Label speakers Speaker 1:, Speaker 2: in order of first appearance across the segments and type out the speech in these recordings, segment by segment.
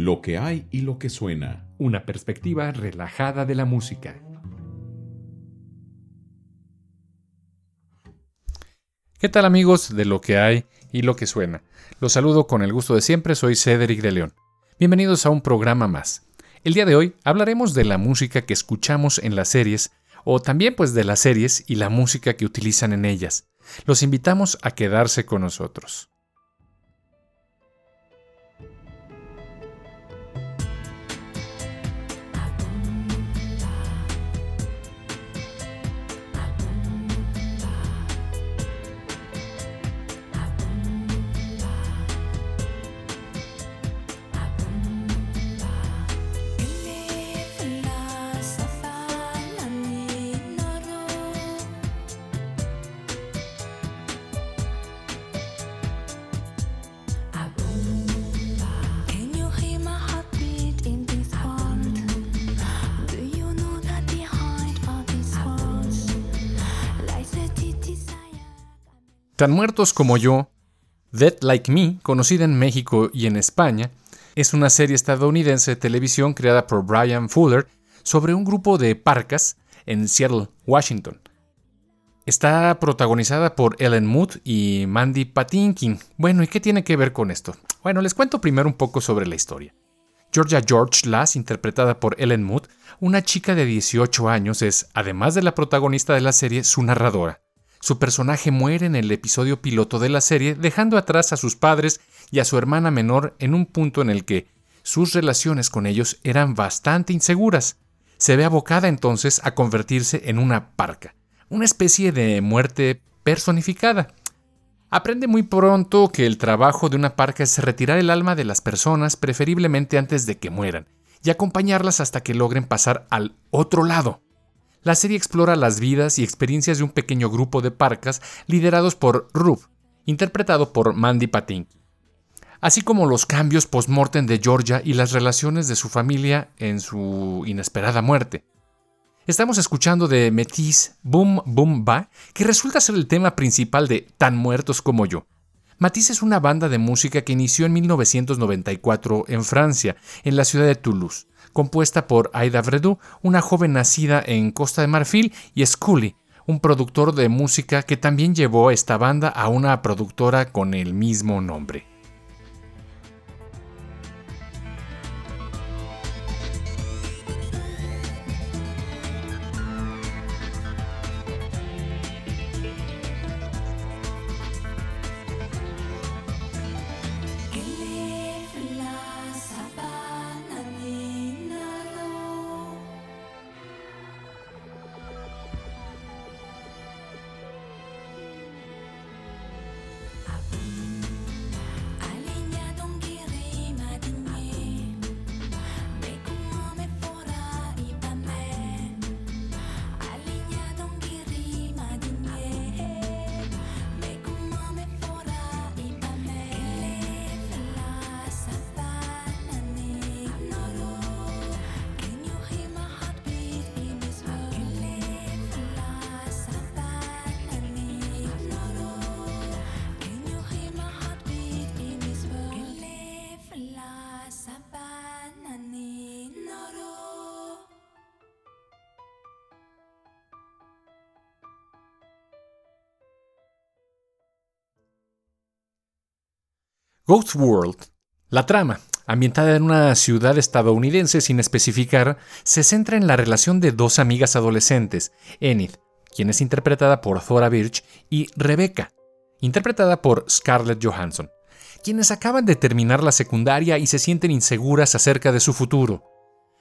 Speaker 1: Lo que hay y lo que suena.
Speaker 2: Una perspectiva relajada de la música. ¿Qué tal amigos de lo que hay y lo que suena? Los saludo con el gusto de siempre, soy Cedric de León. Bienvenidos a un programa más. El día de hoy hablaremos de la música que escuchamos en las series o también pues de las series y la música que utilizan en ellas. Los invitamos a quedarse con nosotros. Tan muertos como yo, Dead Like Me, conocida en México y en España, es una serie estadounidense de televisión creada por Brian Fuller sobre un grupo de parcas en Seattle, Washington. Está protagonizada por Ellen Mood y Mandy Patinkin. Bueno, ¿y qué tiene que ver con esto? Bueno, les cuento primero un poco sobre la historia. Georgia George Lass, interpretada por Ellen Mood, una chica de 18 años, es, además de la protagonista de la serie, su narradora. Su personaje muere en el episodio piloto de la serie, dejando atrás a sus padres y a su hermana menor en un punto en el que sus relaciones con ellos eran bastante inseguras. Se ve abocada entonces a convertirse en una parca, una especie de muerte personificada. Aprende muy pronto que el trabajo de una parca es retirar el alma de las personas, preferiblemente antes de que mueran, y acompañarlas hasta que logren pasar al otro lado. La serie explora las vidas y experiencias de un pequeño grupo de parcas liderados por Rube, interpretado por Mandy Patinkin, así como los cambios post-mortem de Georgia y las relaciones de su familia en su inesperada muerte. Estamos escuchando de Metis Boom Boom Ba, que resulta ser el tema principal de Tan Muertos como yo. Matisse es una banda de música que inició en 1994 en Francia, en la ciudad de Toulouse compuesta por Aida Vredu, una joven nacida en Costa de Marfil, y Scully, un productor de música que también llevó esta banda a una productora con el mismo nombre. Ghost World. La trama, ambientada en una ciudad estadounidense sin especificar, se centra en la relación de dos amigas adolescentes, Enid, quien es interpretada por Thora Birch, y Rebecca, interpretada por Scarlett Johansson, quienes acaban de terminar la secundaria y se sienten inseguras acerca de su futuro.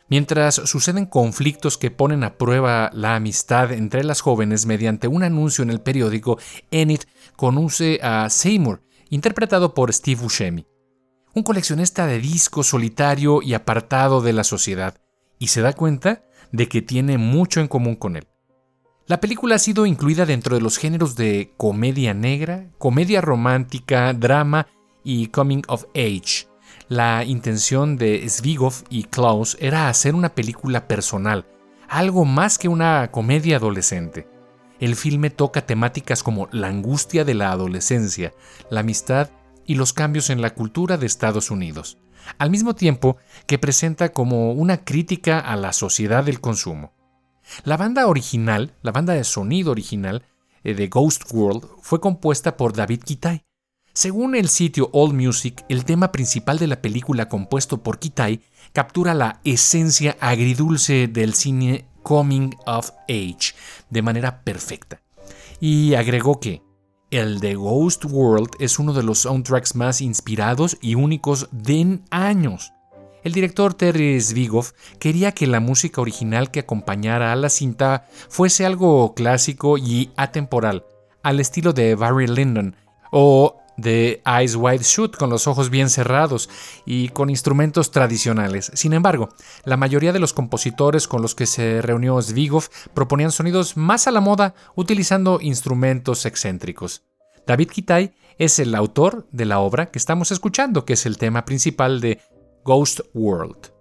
Speaker 2: Mientras suceden conflictos que ponen a prueba la amistad entre las jóvenes mediante un anuncio en el periódico, Enid conoce a Seymour, interpretado por Steve Buscemi, un coleccionista de discos solitario y apartado de la sociedad, y se da cuenta de que tiene mucho en común con él. La película ha sido incluida dentro de los géneros de comedia negra, comedia romántica, drama y coming of age. La intención de Svigov y Klaus era hacer una película personal, algo más que una comedia adolescente. El filme toca temáticas como la angustia de la adolescencia, la amistad y los cambios en la cultura de Estados Unidos. al mismo tiempo que presenta como una crítica a la sociedad del consumo. La banda original, la banda de sonido original eh, de Ghost World, fue compuesta por David Kitai. Según el sitio AllMusic, el tema principal de la película compuesto por Kitai captura la esencia agridulce del cine Coming of Age de manera perfecta. Y agregó que el de Ghost World es uno de los soundtracks más inspirados y únicos de años. El director Terry Zwigoff quería que la música original que acompañara a la cinta fuese algo clásico y atemporal, al estilo de Barry Lyndon o de Eyes Wide Shut con los ojos bien cerrados y con instrumentos tradicionales. Sin embargo, la mayoría de los compositores con los que se reunió Zwigoff proponían sonidos más a la moda utilizando instrumentos excéntricos. David Kitai es el autor de la obra que estamos escuchando, que es el tema principal de Ghost World.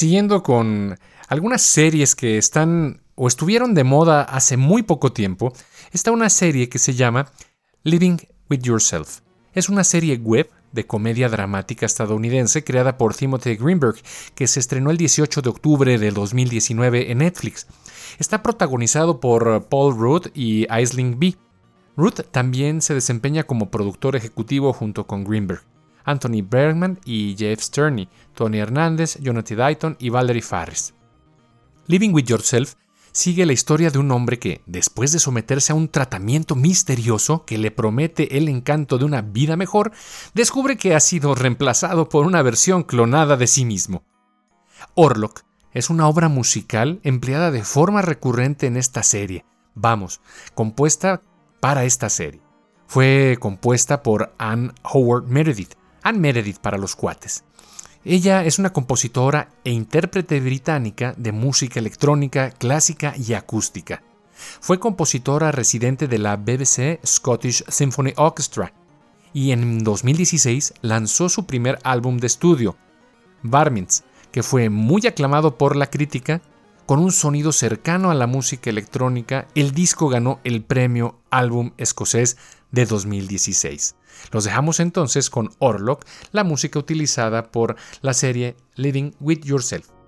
Speaker 2: Siguiendo con algunas series que están o estuvieron de moda hace muy poco tiempo, está una serie que se llama Living with Yourself. Es una serie web de comedia dramática estadounidense creada por Timothy Greenberg, que se estrenó el 18 de octubre de 2019 en Netflix. Está protagonizado por Paul Rudd y Aisling B. Ruth también se desempeña como productor ejecutivo junto con Greenberg. Anthony Bergman y Jeff Sterney, Tony Hernández, Jonathan Dayton y Valerie Faris. Living with Yourself sigue la historia de un hombre que, después de someterse a un tratamiento misterioso que le promete el encanto de una vida mejor, descubre que ha sido reemplazado por una versión clonada de sí mismo. Orlok es una obra musical empleada de forma recurrente en esta serie, vamos, compuesta para esta serie. Fue compuesta por Anne Howard Meredith, Anne Meredith para los cuates. Ella es una compositora e intérprete británica de música electrónica, clásica y acústica. Fue compositora residente de la BBC Scottish Symphony Orchestra y en 2016 lanzó su primer álbum de estudio, Varmints, que fue muy aclamado por la crítica. Con un sonido cercano a la música electrónica, el disco ganó el premio Álbum Escocés de 2016. Los dejamos entonces con Orlok, la música utilizada por la serie Living with Yourself.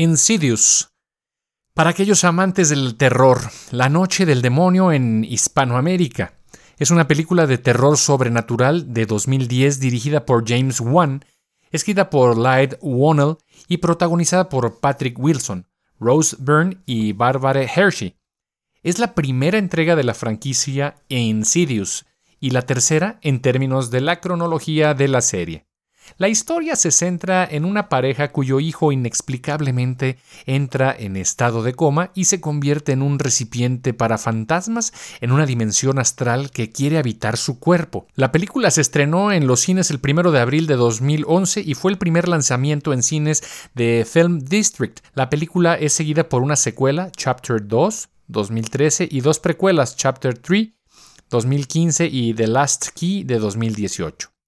Speaker 2: Insidious. Para aquellos amantes del terror, La Noche del Demonio en Hispanoamérica. Es una película de terror sobrenatural de 2010 dirigida por James Wan, escrita por Lyde Wonnell y protagonizada por Patrick Wilson, Rose Byrne y Barbara Hershey. Es la primera entrega de la franquicia Insidious y la tercera en términos de la cronología de la serie. La historia se centra en una pareja cuyo hijo inexplicablemente entra en estado de coma y se convierte en un recipiente para fantasmas en una dimensión astral que quiere habitar su cuerpo. La película se estrenó en los cines el 1 de abril de 2011 y fue el primer lanzamiento en cines de Film District. La película es seguida por una secuela, Chapter 2, 2013, y dos precuelas, Chapter 3, 2015 y The Last Key de 2018.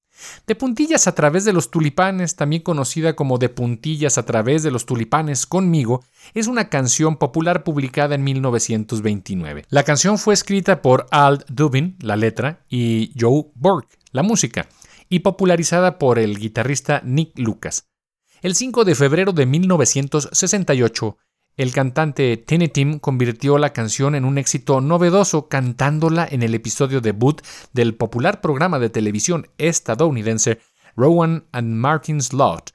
Speaker 2: De puntillas a través de los tulipanes, también conocida como De puntillas a través de los tulipanes conmigo, es una canción popular publicada en 1929. La canción fue escrita por Al Dubin, la letra, y Joe Burke, la música, y popularizada por el guitarrista Nick Lucas. El 5 de febrero de 1968, el cantante Tiny Tim convirtió la canción en un éxito novedoso cantándola en el episodio debut del popular programa de televisión estadounidense Rowan and Martin's Lot.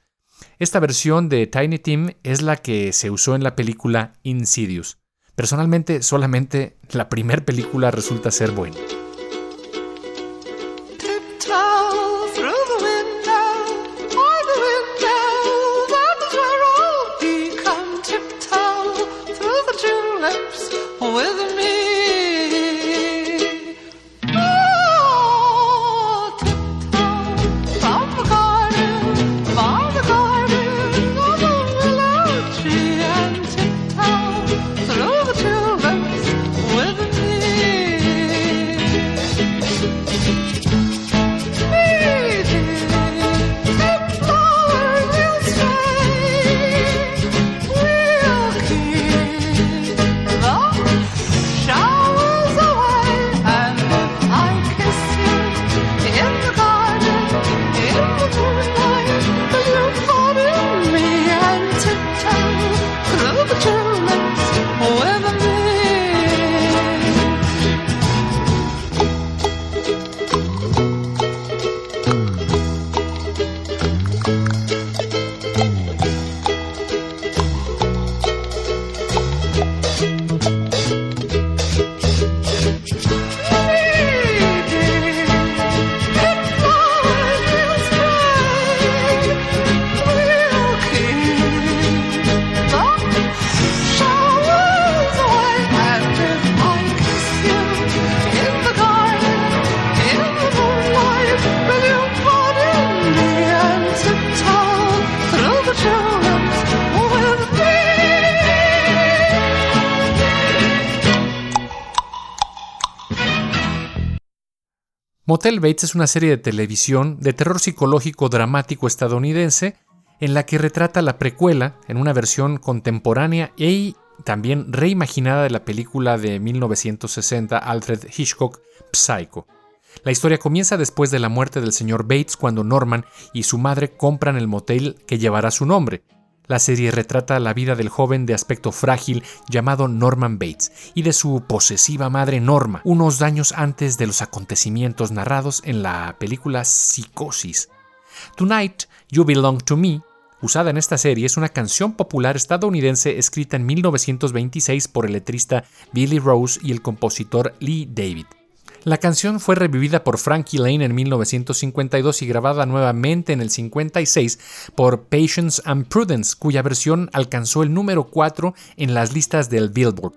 Speaker 2: Esta versión de Tiny Tim es la que se usó en la película Insidious. Personalmente, solamente la primera película resulta ser buena. Motel Bates es una serie de televisión de terror psicológico dramático estadounidense en la que retrata la precuela en una versión contemporánea y también reimaginada de la película de 1960 Alfred Hitchcock Psycho. La historia comienza después de la muerte del señor Bates cuando Norman y su madre compran el motel que llevará su nombre, la serie retrata la vida del joven de aspecto frágil llamado Norman Bates y de su posesiva madre Norma, unos años antes de los acontecimientos narrados en la película Psicosis. Tonight, You Belong to Me, usada en esta serie, es una canción popular estadounidense escrita en 1926 por el letrista Billy Rose y el compositor Lee David. La canción fue revivida por Frankie Lane en 1952 y grabada nuevamente en el 56 por Patience and Prudence, cuya versión alcanzó el número 4 en las listas del Billboard.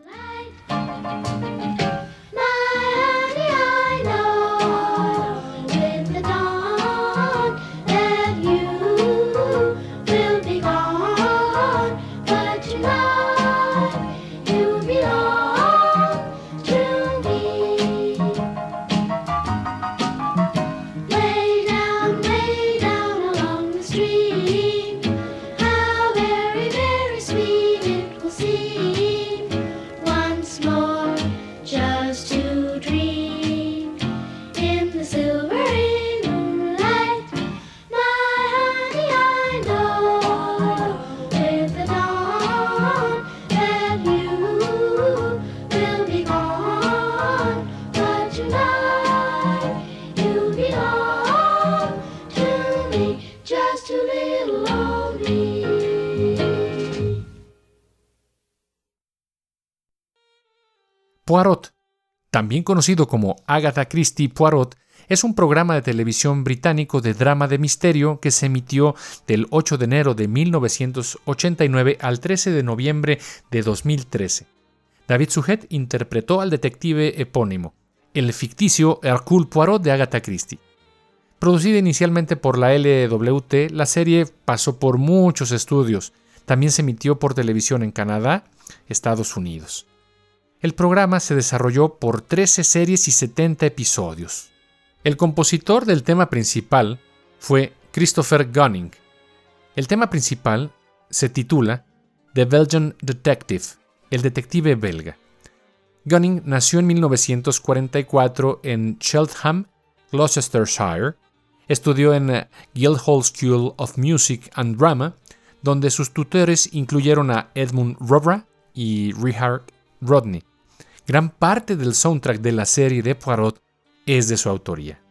Speaker 2: Poirot. También conocido como Agatha Christie Poirot, es un programa de televisión británico de drama de misterio que se emitió del 8 de enero de 1989 al 13 de noviembre de 2013. David Sujet interpretó al detective epónimo, el ficticio Hercule Poirot de Agatha Christie. Producida inicialmente por la LWT, la serie pasó por muchos estudios. También se emitió por televisión en Canadá, Estados Unidos. El programa se desarrolló por 13 series y 70 episodios. El compositor del tema principal fue Christopher Gunning. El tema principal se titula The Belgian Detective, el detective belga. Gunning nació en 1944 en Cheltenham, Gloucestershire. Estudió en Guildhall School of Music and Drama, donde sus tutores incluyeron a Edmund Robra y Richard Rodney. Gran parte del soundtrack de la serie de Poirot es de su autoría.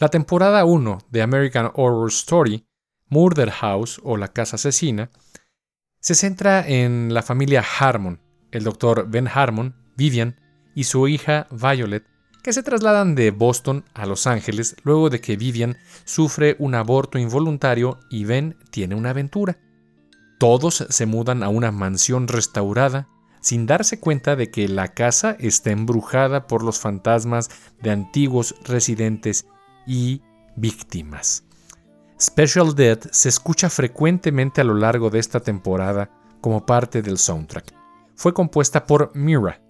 Speaker 2: La temporada 1 de American Horror Story, Murder House o La Casa Asesina, se centra en la familia Harmon, el doctor Ben Harmon, Vivian y su hija Violet, que se trasladan de Boston a Los Ángeles luego de que Vivian sufre un aborto involuntario y Ben tiene una aventura. Todos se mudan a una mansión restaurada sin darse cuenta de que la casa está embrujada por los fantasmas de antiguos residentes y víctimas. Special Death se escucha frecuentemente a lo largo de esta temporada como parte del soundtrack. Fue compuesta por Mira.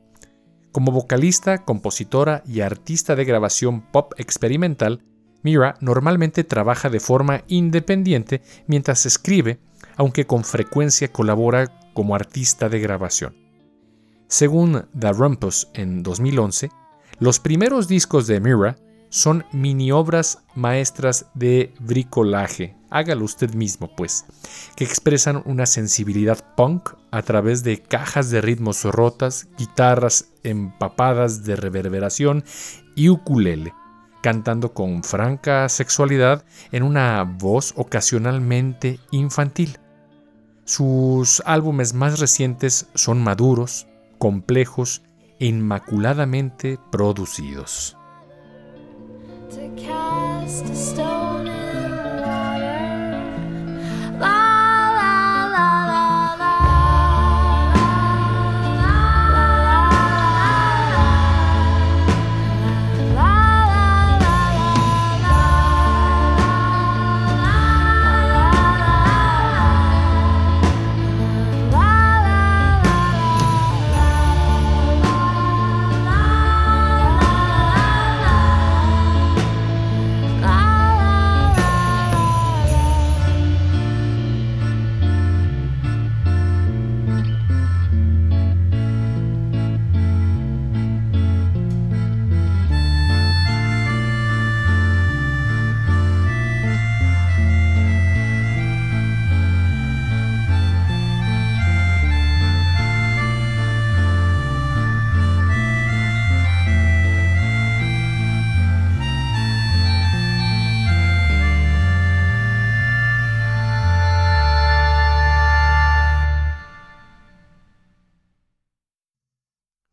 Speaker 2: Como vocalista, compositora y artista de grabación pop experimental, Mira normalmente trabaja de forma independiente mientras escribe, aunque con frecuencia colabora como artista de grabación. Según The Rumpus en 2011, los primeros discos de Mira son mini obras maestras de bricolaje, hágalo usted mismo pues, que expresan una sensibilidad punk a través de cajas de ritmos rotas, guitarras empapadas de reverberación y ukulele, cantando con franca sexualidad en una voz ocasionalmente infantil. Sus álbumes más recientes son maduros, complejos e inmaculadamente producidos. Cast a stone in the water.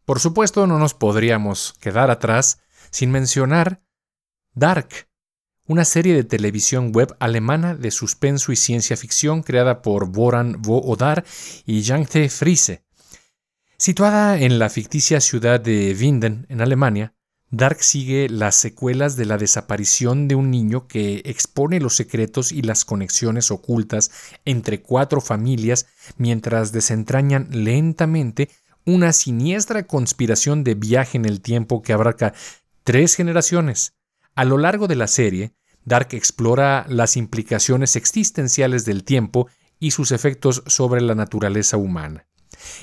Speaker 2: Por supuesto, no nos podríamos quedar atrás sin mencionar Dark, una serie de televisión web alemana de suspenso y ciencia ficción creada por Boran Voodar y Janke Friese. Situada en la ficticia ciudad de Winden, en Alemania, Dark sigue las secuelas de la desaparición de un niño que expone los secretos y las conexiones ocultas entre cuatro familias mientras desentrañan lentamente una siniestra conspiración de viaje en el tiempo que abarca tres generaciones. A lo largo de la serie, Dark explora las implicaciones existenciales del tiempo y sus efectos sobre la naturaleza humana.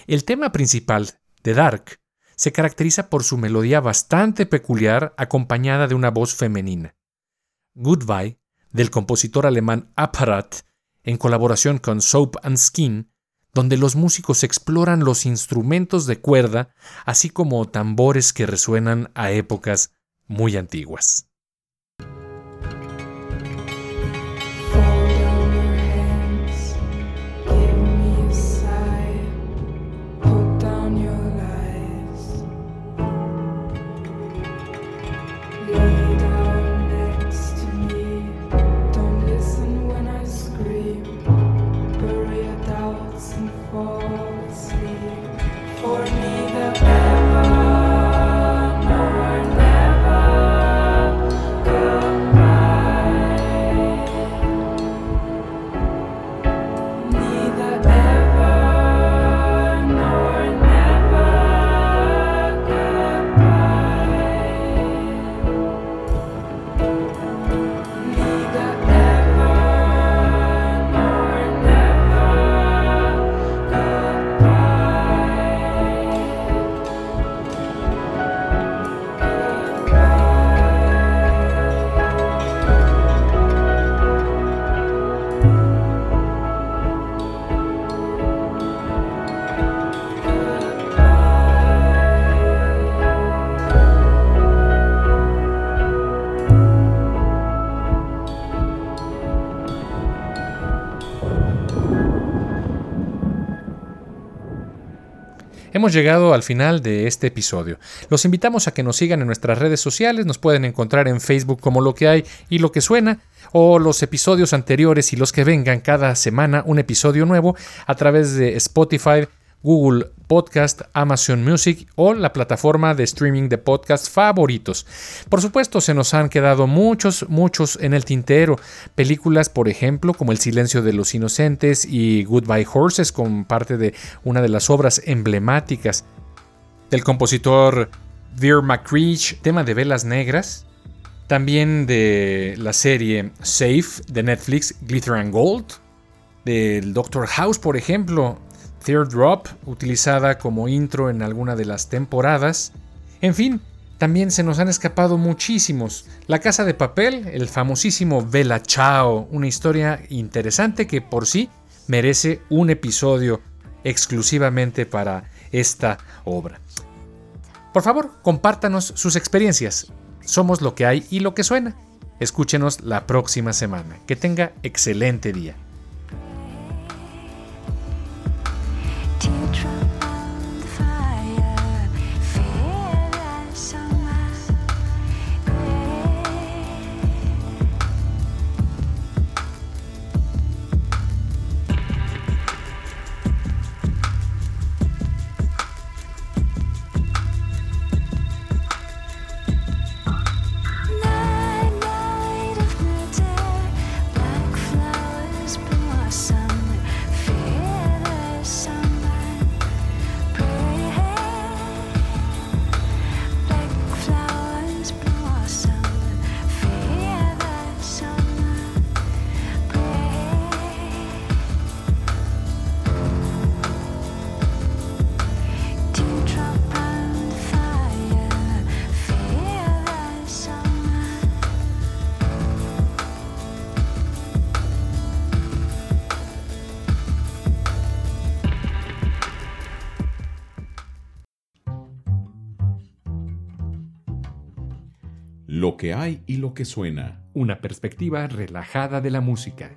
Speaker 2: El tema principal de Dark se caracteriza por su melodía bastante peculiar acompañada de una voz femenina. Goodbye, del compositor alemán Apparat, en colaboración con Soap and Skin, donde los músicos exploran los instrumentos de cuerda, así como tambores que resuenan a épocas muy antiguas. Hemos llegado al final de este episodio. Los invitamos a que nos sigan en nuestras redes sociales, nos pueden encontrar en Facebook como lo que hay y lo que suena, o los episodios anteriores y los que vengan cada semana, un episodio nuevo a través de Spotify, Google Podcast, Amazon Music o la plataforma de streaming de podcast favoritos. Por supuesto, se nos han quedado muchos, muchos en el tintero. Películas, por ejemplo, como El silencio de los inocentes y Goodbye Horses, con parte de una de las obras emblemáticas del compositor Veer McCreech, tema de velas negras. También de la serie Safe de Netflix, Glitter and Gold. Del Doctor House, por ejemplo, Teardrop, utilizada como intro en alguna de las temporadas. En fin, también se nos han escapado muchísimos. La Casa de Papel, el famosísimo Bella Chao, una historia interesante que por sí merece un episodio exclusivamente para esta obra. Por favor, compártanos sus experiencias. Somos lo que hay y lo que suena. Escúchenos la próxima semana. Que tenga excelente día.
Speaker 1: Hay y lo que suena.
Speaker 2: Una perspectiva relajada de la música.